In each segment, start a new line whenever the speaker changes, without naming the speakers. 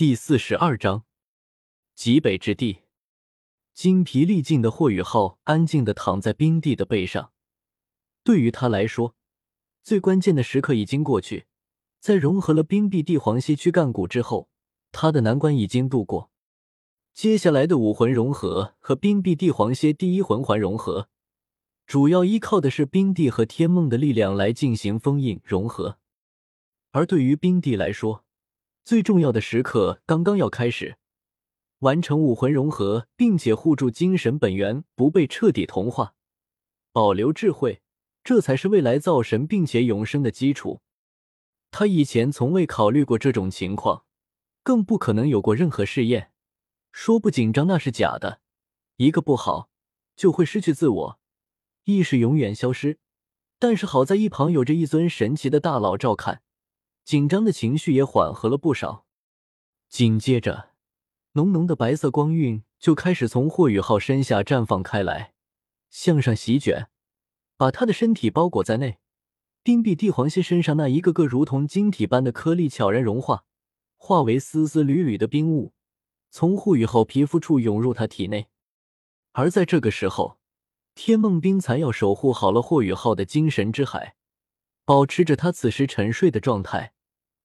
第四十二章，极北之地，精疲力尽的霍雨浩安静的躺在冰帝的背上。对于他来说，最关键的时刻已经过去。在融合了冰碧帝皇蝎躯干骨之后，他的难关已经度过。接下来的武魂融合和冰碧帝皇蝎第一魂环融合，主要依靠的是冰帝和天梦的力量来进行封印融合。而对于冰帝来说，最重要的时刻刚刚要开始，完成武魂融合，并且护住精神本源不被彻底同化，保留智慧，这才是未来造神并且永生的基础。他以前从未考虑过这种情况，更不可能有过任何试验。说不紧张那是假的，一个不好就会失去自我，意识永远消失。但是好在一旁有着一尊神奇的大佬照看。紧张的情绪也缓和了不少。紧接着，浓浓的白色光晕就开始从霍雨浩身下绽放开来，向上席卷，把他的身体包裹在内。冰碧帝皇蝎身上那一个个如同晶体般的颗粒悄然融化，化为丝丝缕缕的冰雾，从霍雨浩皮肤处涌入他体内。而在这个时候，天梦冰蚕要守护好了霍雨浩的精神之海。保持着他此时沉睡的状态，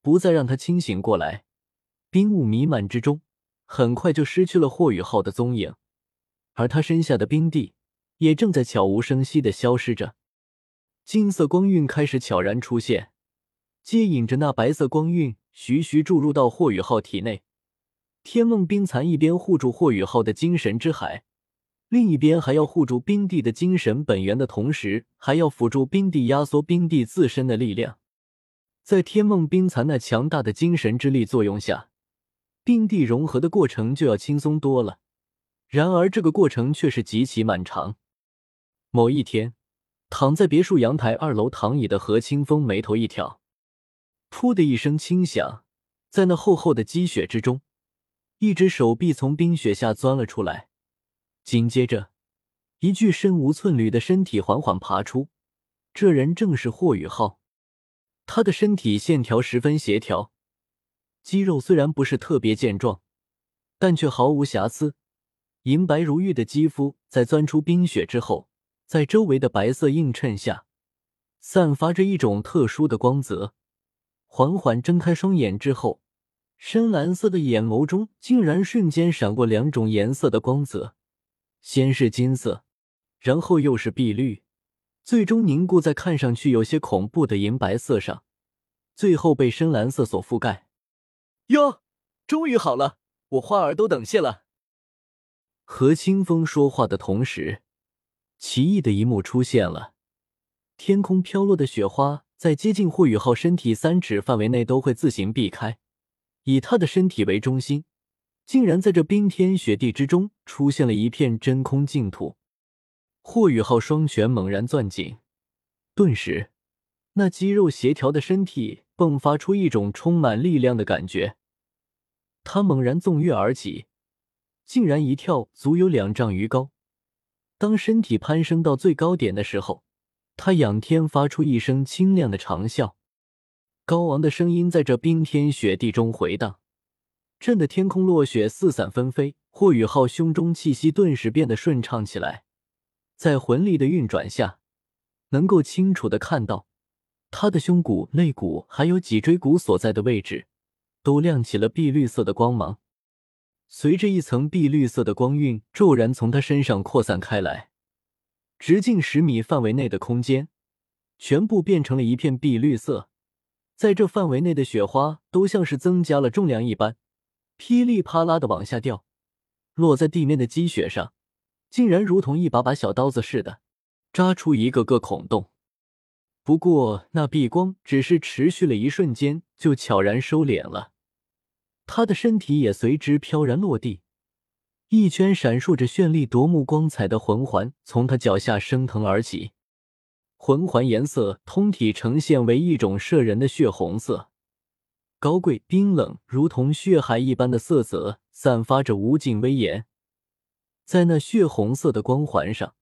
不再让他清醒过来。冰雾弥漫之中，很快就失去了霍雨浩的踪影，而他身下的冰帝也正在悄无声息的消失着。金色光晕开始悄然出现，接引着那白色光晕徐徐注入到霍雨浩体内。天梦冰蚕一边护住霍雨浩的精神之海。另一边还要护住冰帝的精神本源的同时，还要辅助冰帝压缩冰帝自身的力量。在天梦冰蚕那强大的精神之力作用下，冰地融合的过程就要轻松多了。然而，这个过程却是极其漫长。某一天，躺在别墅阳台二楼躺椅的何清风眉头一挑，噗的一声轻响，在那厚厚的积雪之中，一只手臂从冰雪下钻了出来。紧接着，一具身无寸缕的身体缓缓爬出。这人正是霍雨浩。他的身体线条十分协调，肌肉虽然不是特别健壮，但却毫无瑕疵。银白如玉的肌肤在钻出冰雪之后，在周围的白色映衬下，散发着一种特殊的光泽。缓缓睁开双眼之后，深蓝色的眼眸中竟然瞬间闪过两种颜色的光泽。先是金色，然后又是碧绿，最终凝固在看上去有些恐怖的银白色上，最后被深蓝色所覆盖。
哟，终于好了，我花儿都等谢了。
何清风说话的同时，奇异的一幕出现了：天空飘落的雪花在接近霍雨浩身体三尺范围内都会自行避开，以他的身体为中心。竟然在这冰天雪地之中出现了一片真空净土。霍雨浩双拳猛然攥紧，顿时，那肌肉协调的身体迸发出一种充满力量的感觉。他猛然纵跃而起，竟然一跳足有两丈余高。当身体攀升到最高点的时候，他仰天发出一声清亮的长啸，高昂的声音在这冰天雪地中回荡。震得天空落雪四散纷飞，霍雨浩胸中气息顿时变得顺畅起来，在魂力的运转下，能够清楚的看到他的胸骨、肋骨还有脊椎骨所在的位置，都亮起了碧绿色的光芒。随着一层碧绿色的光晕骤然从他身上扩散开来，直径十米范围内的空间全部变成了一片碧绿色，在这范围内的雪花都像是增加了重量一般。噼里啪啦的往下掉，落在地面的积雪上，竟然如同一把把小刀子似的，扎出一个个孔洞。不过那碧光只是持续了一瞬间，就悄然收敛了，他的身体也随之飘然落地。一圈闪烁着绚丽夺目光彩的魂环从他脚下升腾而起，魂环颜色通体呈现为一种摄人的血红色。高贵冰冷，如同血海一般的色泽，散发着无尽威严。在那血红色的光环上，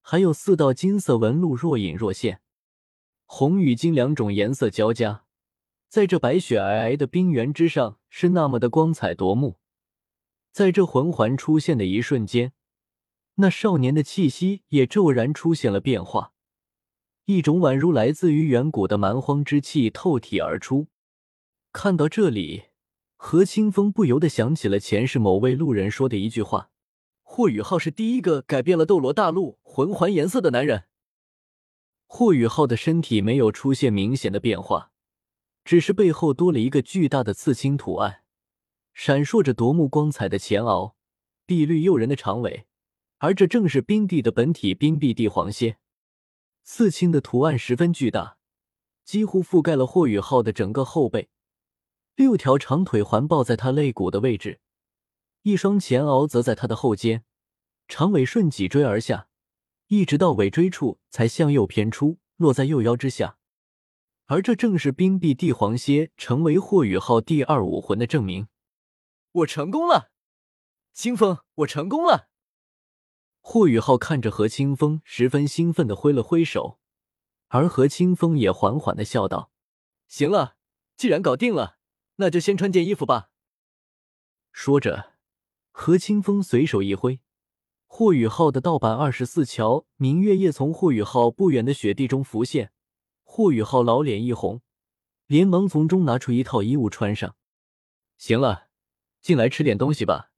还有四道金色纹路若隐若现，红与金两种颜色交加，在这白雪皑皑的冰原之上，是那么的光彩夺目。在这魂环出现的一瞬间，那少年的气息也骤然出现了变化，一种宛如来自于远古的蛮荒之气透体而出。看到这里，何清风不由得想起了前世某位路人说的一句话：“
霍雨浩是第一个改变了斗罗大陆魂环颜色的男人。”
霍雨浩的身体没有出现明显的变化。只是背后多了一个巨大的刺青图案，闪烁着夺目光彩的前螯，碧绿诱人的长尾，而这正是冰帝的本体——冰碧帝皇蝎。刺青的图案十分巨大，几乎覆盖了霍雨浩的整个后背。六条长腿环抱在他肋骨的位置，一双前螯则在他的后肩，长尾顺脊椎而下，一直到尾椎处才向右偏出，落在右腰之下。而这正是冰碧帝皇蝎成为霍雨浩第二武魂的证明。
我成功了，清风，我成功了。
霍雨浩看着何清风，十分兴奋的挥了挥手，而何清风也缓缓的笑道：“
行了，既然搞定了，那就先穿件衣服吧。”
说着，何清风随手一挥，霍雨浩的盗版二十四桥明月夜从霍雨浩不远的雪地中浮现。霍雨浩老脸一红，连忙从中拿出一套衣物穿上。行了，进来吃点东西吧，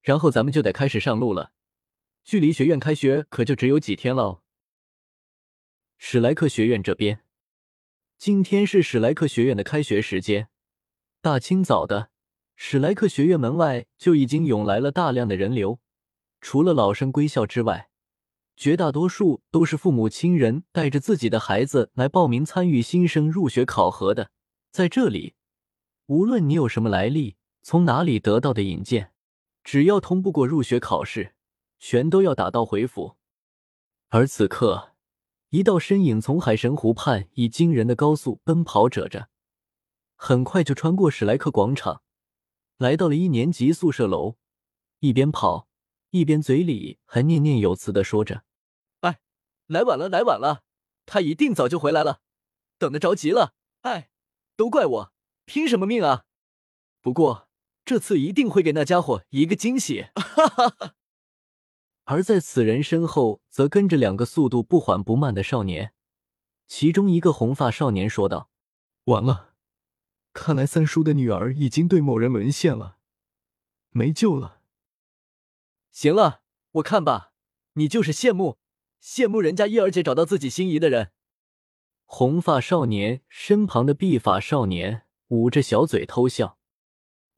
然后咱们就得开始上路了。距离学院开学可就只有几天了。史莱克学院这边，今天是史莱克学院的开学时间。大清早的，史莱克学院门外就已经涌来了大量的人流，除了老生归校之外。绝大多数都是父母亲人带着自己的孩子来报名参与新生入学考核的。在这里，无论你有什么来历，从哪里得到的引荐，只要通不过入学考试，全都要打道回府。而此刻，一道身影从海神湖畔以惊人的高速奔跑着着，很快就穿过史莱克广场，来到了一年级宿舍楼，一边跑一边嘴里还念念有词的说着。
哎来晚了，来晚了，他一定早就回来了，等得着急了。哎，都怪我，拼什么命啊！不过这次一定会给那家伙一个惊喜。哈哈哈。
而在此人身后，则跟着两个速度不缓不慢的少年，其中一个红发少年说道：“
完了，看来三叔的女儿已经对某人沦陷了，没救了。
行了，我看吧，你就是羡慕。”羡慕人家叶儿姐找到自己心仪的人。
红发少年身旁的碧发少年捂着小嘴偷笑。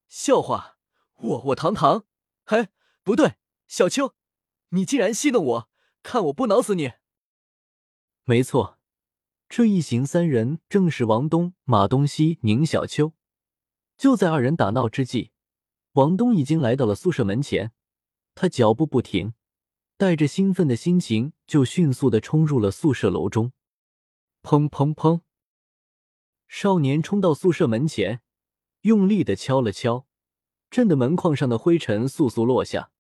笑话，我我堂堂，嘿，不对，小秋，你竟然戏弄我，看我不挠死你！
没错，这一行三人正是王东、马东锡、宁小秋。就在二人打闹之际，王东已经来到了宿舍门前，他脚步不停。带着兴奋的心情，就迅速的冲入了宿舍楼中。砰砰砰！少年冲到宿舍门前，用力的敲了敲，震得门框上的灰尘簌簌落下。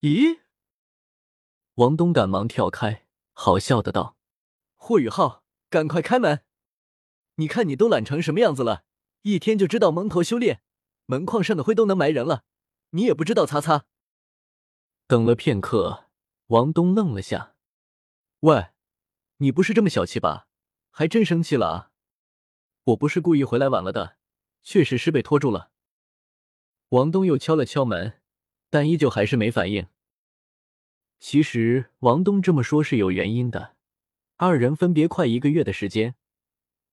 咦？
王东赶忙跳开，好笑的道：“
霍雨浩，赶快开门！你看你都懒成什么样子了，一天就知道蒙头修炼，门框上的灰都能埋人了，你也不知道擦擦。”
等了片刻。王东愣了下，喂，你不是这么小气吧？还真生气了啊！我不是故意回来晚了的，确实是被拖住了。王东又敲了敲门，但依旧还是没反应。其实王东这么说是有原因的，二人分别快一个月的时间，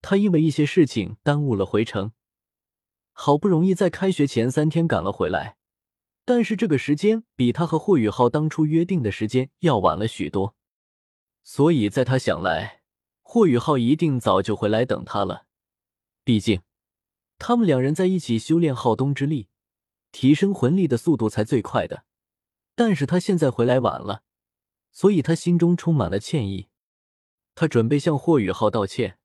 他因为一些事情耽误了回城，好不容易在开学前三天赶了回来。但是这个时间比他和霍雨浩当初约定的时间要晚了许多，所以在他想来，霍雨浩一定早就回来等他了。毕竟，他们两人在一起修炼浩东之力，提升魂力的速度才最快的。但是他现在回来晚了，所以他心中充满了歉意。他准备向霍雨浩道歉，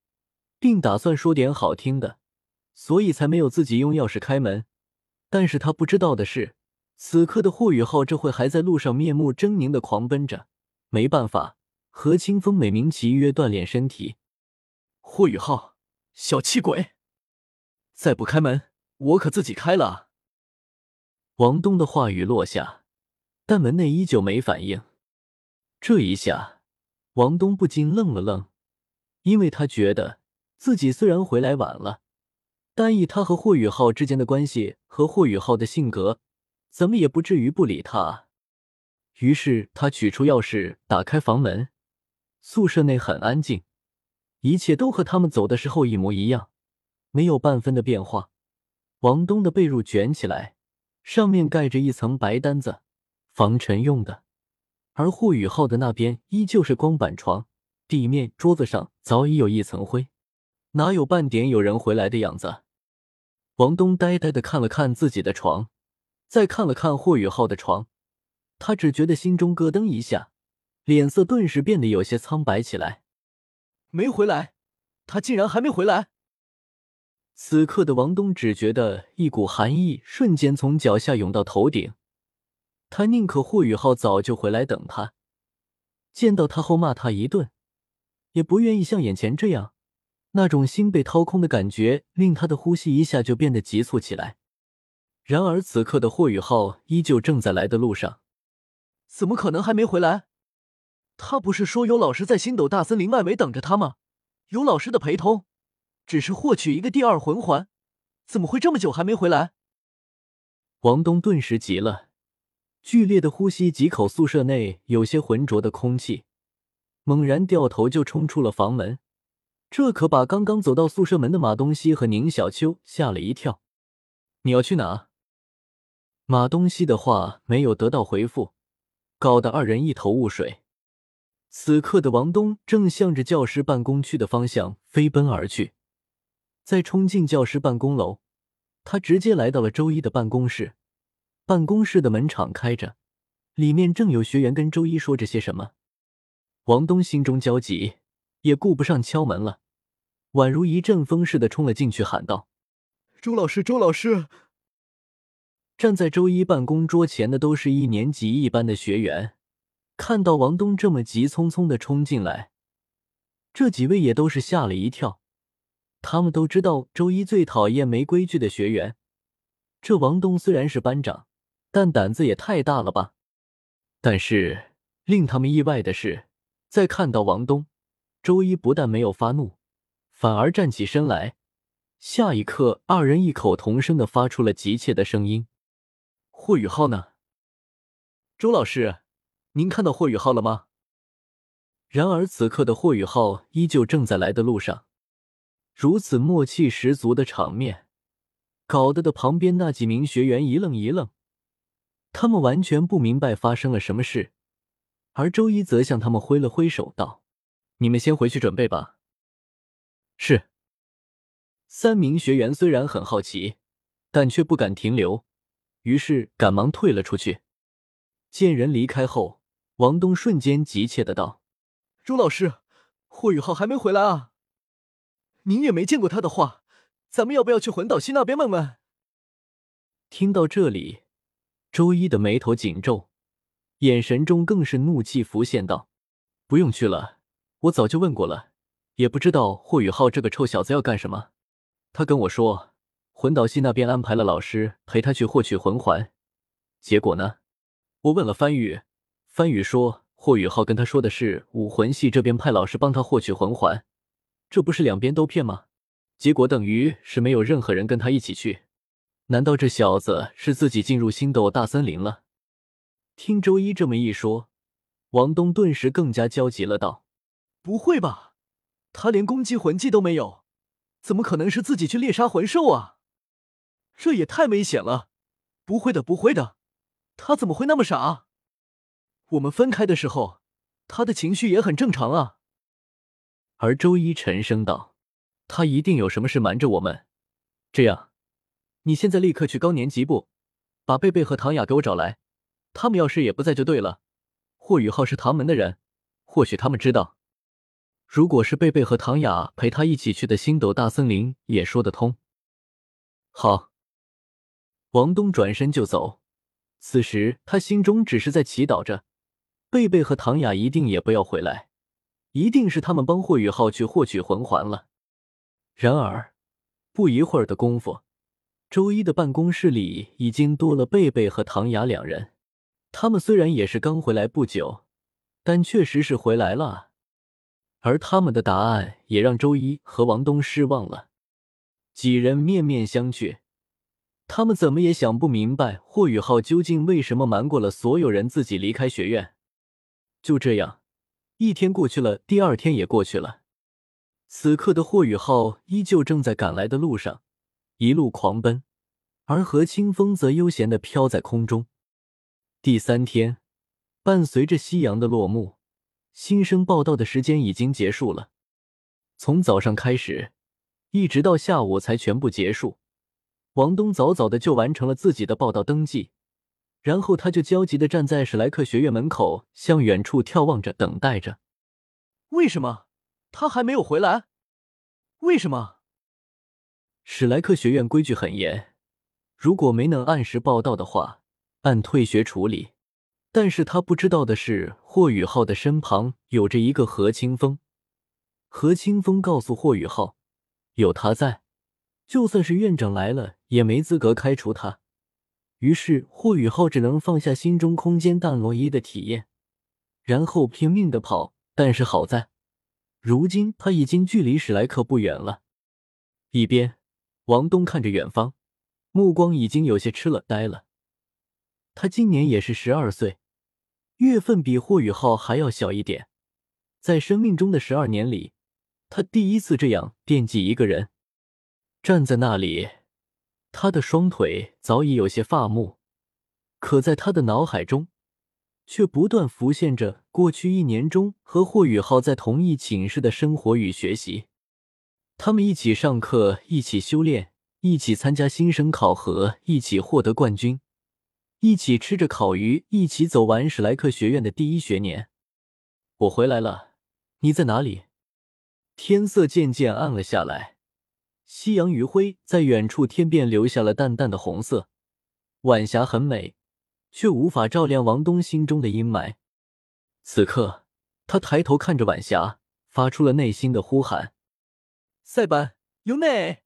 并打算说点好听的，所以才没有自己用钥匙开门。但是他不知道的是。此刻的霍雨浩这会还在路上面目狰狞的狂奔着，没办法，何清风美名其曰锻炼身体。
霍雨浩，小气鬼！再不开门，我可自己开了。
王东的话语落下，但门内依旧没反应。这一下，王东不禁愣了愣，因为他觉得自己虽然回来晚了，但以他和霍宇浩之间的关系和霍宇浩的性格，怎么也不至于不理他。于是他取出钥匙，打开房门。宿舍内很安静，一切都和他们走的时候一模一样，没有半分的变化。王东的被褥卷起来，上面盖着一层白单子，防尘用的；而霍宇浩的那边依旧是光板床，地面、桌子上早已有一层灰，哪有半点有人回来的样子？王东呆呆的看了看自己的床，再看了看霍宇浩的床，他只觉得心中咯噔一下。脸色顿时变得有些苍白起来。
没回来，他竟然还没回来！
此刻的王东只觉得一股寒意瞬间从脚下涌到头顶。他宁可霍雨浩早就回来等他，见到他后骂他一顿，也不愿意像眼前这样。那种心被掏空的感觉令他的呼吸一下就变得急促起来。然而此刻的霍雨浩依旧正在来的路上，
怎么可能还没回来？他不是说有老师在星斗大森林外围等着他吗？有老师的陪同，只是获取一个第二魂环，怎么会这么久还没回来？
王东顿时急了，剧烈的呼吸几口宿舍内有些浑浊的空气，猛然掉头就冲出了房门。这可把刚刚走到宿舍门的马东锡和宁小秋吓了一跳。你要去哪？马东锡的话没有得到回复，搞得二人一头雾水。此刻的王东正向着教师办公区的方向飞奔而去，在冲进教师办公楼，他直接来到了周一的办公室。办公室的门敞开着，里面正有学员跟周一说着些什么。王东心中焦急，也顾不上敲门了，宛如一阵风似的冲了进去，喊道：“
周老师，周老师！”
站在周一办公桌前的都是一年级一班的学员。看到王东这么急匆匆的冲进来，这几位也都是吓了一跳。他们都知道周一最讨厌没规矩的学员。这王东虽然是班长，但胆子也太大了吧？但是令他们意外的是，在看到王东，周一不但没有发怒，反而站起身来。下一刻，二人异口同声的发出了急切的声音：“
霍雨浩呢？周老师。”您看到霍雨浩了吗？
然而此刻的霍雨浩依旧正在来的路上。如此默契十足的场面，搞得的旁边那几名学员一愣一愣，他们完全不明白发生了什么事。而周一则向他们挥了挥手，道：“你们先回去准备吧。”是。三名学员虽然很好奇，但却不敢停留，于是赶忙退了出去。见人离开后。王东瞬间急切的道：“
周老师，霍宇浩还没回来啊？您也没见过他的话，咱们要不要去魂岛西那边问问？”
听到这里，周一的眉头紧皱，眼神中更是怒气浮现，道：“不用去了，我早就问过了，也不知道霍宇浩这个臭小子要干什么。他跟我说，魂导系那边安排了老师陪他去获取魂环，结果呢，我问了番禺。”番禺说：“霍宇浩跟他说的是武魂系这边派老师帮他获取魂环，这不是两边都骗吗？结果等于是没有任何人跟他一起去。难道这小子是自己进入星斗大森林了？”听周一这么一说，王东顿时更加焦急了，道：“
不会吧？他连攻击魂技都没有，怎么可能是自己去猎杀魂兽啊？这也太危险了！不会的，不会的，他怎么会那么傻？”我们分开的时候，他的情绪也很正常啊。
而周一沉声道：“他一定有什么事瞒着我们。这样，你现在立刻去高年级部，把贝贝和唐雅给我找来。他们要是也不在就对了。霍宇浩是唐门的人，或许他们知道。如果是贝贝和唐雅陪他一起去的星斗大森林，也说得通。”好。王东转身就走。此时他心中只是在祈祷着。贝贝和唐雅一定也不要回来，一定是他们帮霍宇浩去获取魂环了。然而，不一会儿的功夫，周一的办公室里已经多了贝贝和唐雅两人。他们虽然也是刚回来不久，但确实是回来了。而他们的答案也让周一和王东失望了。几人面面相觑，他们怎么也想不明白霍雨浩究竟为什么瞒过了所有人，自己离开学院。就这样，一天过去了，第二天也过去了。此刻的霍雨浩依旧正在赶来的路上，一路狂奔，而何清风则悠闲的飘在空中。第三天，伴随着夕阳的落幕，新生报道的时间已经结束了。从早上开始，一直到下午才全部结束。王东早早的就完成了自己的报道登记，然后他就焦急的站在史莱克学院门口，向远处眺望着，等待着。
为什么？他还没有回来，为什么？
史莱克学院规矩很严，如果没能按时报到的话，按退学处理。但是他不知道的是，霍雨浩的身旁有着一个何清风。何清风告诉霍雨浩，有他在，就算是院长来了，也没资格开除他。于是霍雨浩只能放下心中空间淡罗伊的体验，然后拼命的跑。但是好在。如今他已经距离史莱克不远了。一边，王东看着远方，目光已经有些吃了呆了。他今年也是十二岁，月份比霍雨浩还要小一点。在生命中的十二年里，他第一次这样惦记一个人。站在那里，他的双腿早已有些发木，可在他的脑海中。却不断浮现着过去一年中和霍雨浩在同一寝室的生活与学习。他们一起上课，一起修炼，一起参加新生考核，一起获得冠军，一起吃着烤鱼，一起走完史莱克学院的第一学年。我回来了，你在哪里？天色渐渐暗了下来，夕阳余晖在远处天边留下了淡淡的红色，晚霞很美。却无法照亮王东心中的阴霾。此刻，他抬头看着晚霞，发出了内心的呼喊：“
塞班，由内。”